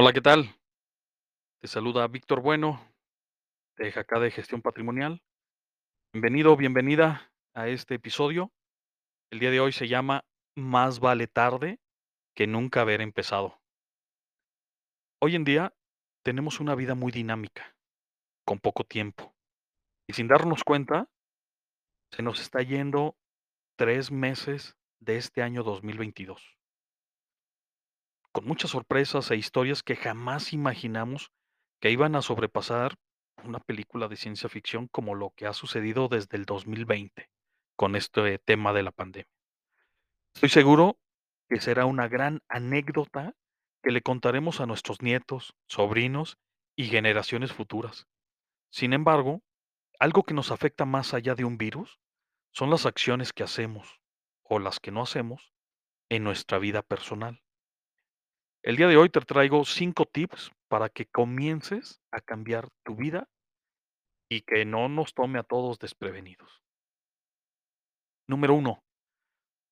Hola, ¿qué tal? Te saluda Víctor Bueno, de acá de Gestión Patrimonial. Bienvenido, bienvenida a este episodio. El día de hoy se llama Más vale tarde que nunca haber empezado. Hoy en día tenemos una vida muy dinámica, con poco tiempo. Y sin darnos cuenta, se nos está yendo 3 meses de este año 2022. Con muchas sorpresas e historias que jamás imaginamos que iban a sobrepasar una película de ciencia ficción como lo que ha sucedido desde el 2020 con este tema de la pandemia. Estoy seguro que será una gran anécdota que le contaremos a nuestros nietos, sobrinos y generaciones futuras. Sin embargo, algo que nos afecta más allá de un virus son las acciones que hacemos o las que no hacemos en nuestra vida personal. El día de hoy te traigo 5 tips para que comiences a cambiar tu vida y que no nos tome a todos desprevenidos. Número 1.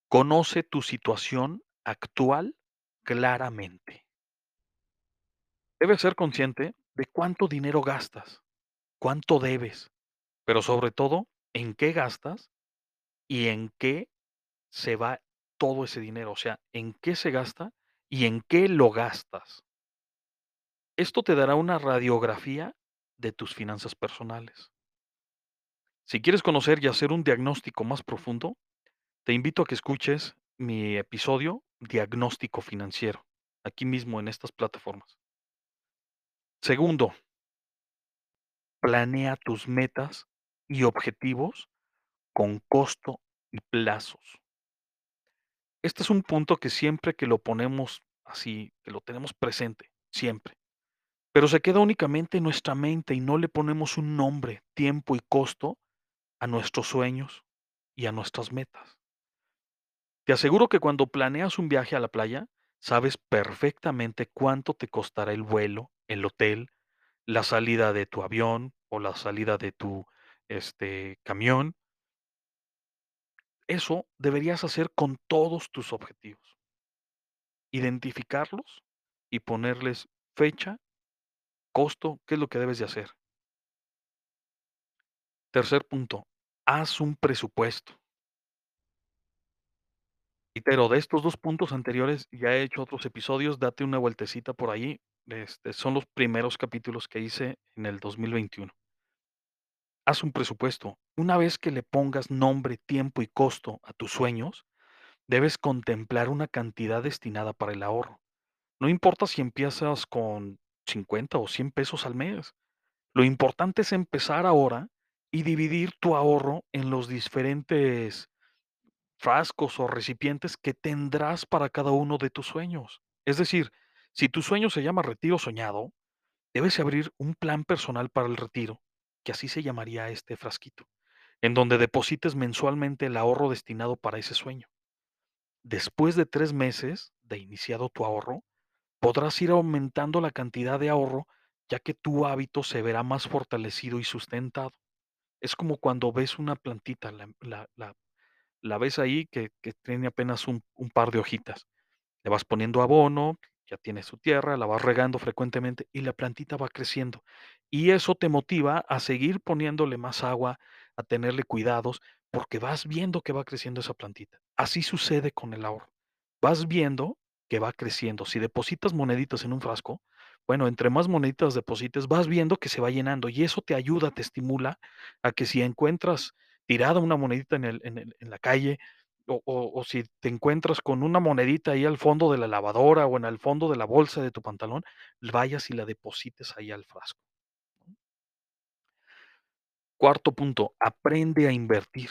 Conoce tu situación actual claramente. Debes ser consciente de cuánto dinero gastas, cuánto debes, pero sobre todo, en qué gastas y en qué se va todo ese dinero, o sea, en qué se gasta y en qué lo gastas. Esto te dará una radiografía de tus finanzas personales. Si quieres conocer y hacer un diagnóstico más profundo, te invito a que escuches mi episodio Diagnóstico Financiero, aquí mismo en estas plataformas. Segundo, planea tus metas y objetivos con costo y plazos. Este es un punto que siempre que lo ponemos así, que lo tenemos presente, siempre. Pero se queda únicamente en nuestra mente y no le ponemos un nombre, tiempo y costo a nuestros sueños y a nuestras metas. Te aseguro que cuando planeas un viaje a la playa, sabes perfectamente cuánto te costará el vuelo, el hotel, la salida de tu avión o la salida de tu este, camión. Eso deberías hacer con todos tus objetivos. Identificarlos y ponerles fecha, costo, qué es lo que debes de hacer. Tercer punto, haz un presupuesto. Reitero, de estos 2 puntos anteriores ya he hecho otros episodios, date una vueltecita por ahí, este, son los primeros capítulos que hice en el 2021. Haz un presupuesto. Una vez que le pongas nombre, tiempo y costo a tus sueños, debes contemplar una cantidad destinada para el ahorro. No importa si empiezas con 50 o 100 pesos al mes. Lo importante es empezar ahora y dividir tu ahorro en los diferentes frascos o recipientes que tendrás para cada uno de tus sueños. Es decir, si tu sueño se llama retiro soñado, debes abrir un plan personal para el retiro, que así se llamaría este frasquito, en donde deposites mensualmente el ahorro destinado para ese sueño. Después de tres meses de iniciado tu ahorro, podrás ir aumentando la cantidad de ahorro, ya que tu hábito se verá más fortalecido y sustentado. Es como cuando ves una plantita, la, ves ahí que que tiene apenas un un par de hojitas. Le vas poniendo abono, ya tiene su tierra, la vas regando frecuentemente y la plantita va creciendo. Y eso te motiva a seguir poniéndole más agua, a tenerle cuidados, porque vas viendo que va creciendo esa plantita. Así sucede con el ahorro. Vas viendo que va creciendo. Si depositas moneditas en un frasco, bueno, entre más moneditas deposites, vas viendo que se va llenando y eso te ayuda, te estimula a que si encuentras tirada una monedita en el en el en la calle, o o o si te encuentras con una monedita ahí al fondo de la lavadora o en el fondo de la bolsa de tu pantalón, vayas y la deposites ahí al frasco. Cuarto punto, aprende a invertir.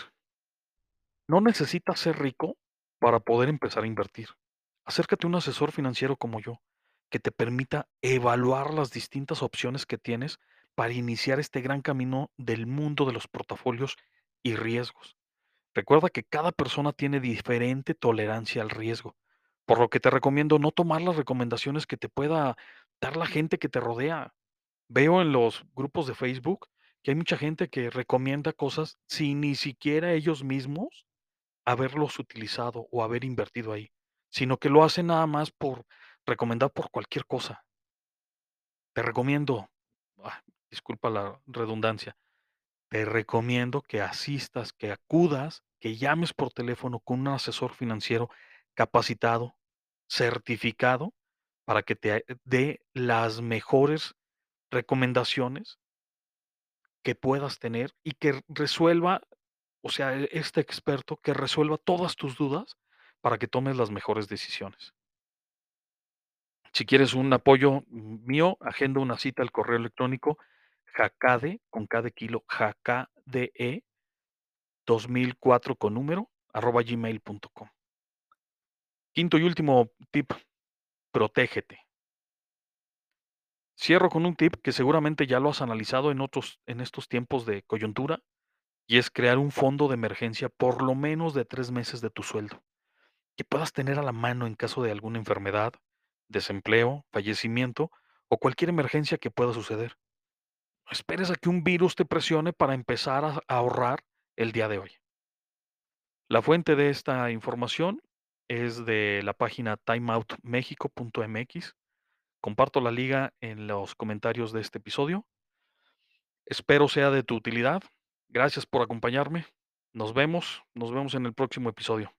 No necesitas ser rico para poder empezar a invertir. Acércate a un asesor financiero como yo, que te permita evaluar las distintas opciones que tienes para iniciar este gran camino del mundo de los portafolios y riesgos. Recuerda que cada persona tiene diferente tolerancia al riesgo, por lo que te recomiendo no tomar las recomendaciones que te pueda dar la gente que te rodea. Veo en los grupos de Facebook que hay mucha gente que recomienda cosas sin ni siquiera ellos mismos haberlos utilizado o haber invertido ahí, sino que lo hacen nada más por recomendar por cualquier cosa. Te recomiendo, ah, disculpa la redundancia, te recomiendo que asistas, que acudas, que llames por teléfono con un asesor financiero capacitado, certificado, para que te dé las mejores recomendaciones que puedas tener y que resuelva, o sea, e este experto que resuelva todas tus dudas para que tomes las mejores decisiones. Si quieres un apoyo mío, agenda una cita al correo electrónico jacade, con de kilo, jacade 2004 con número, arroba gmail punto com. Quinto y último tip, protégete. Cierro con un tip que seguramente ya lo has analizado en otros en estos tiempos de coyuntura, y es crear un fondo de emergencia por lo menos de 3 meses de tu sueldo, que puedas tener a la mano en caso de alguna enfermedad, desempleo, fallecimiento o cualquier emergencia que pueda suceder. No esperes a que un virus te presione para empezar a ahorrar el día de hoy. La fuente de esta información es de la página timeoutmexico.mx. Comparto la liga en los comentarios de este episodio. Espero sea de tu utilidad. Gracias por acompañarme. Nos vemos, nos vemos en el próximo episodio.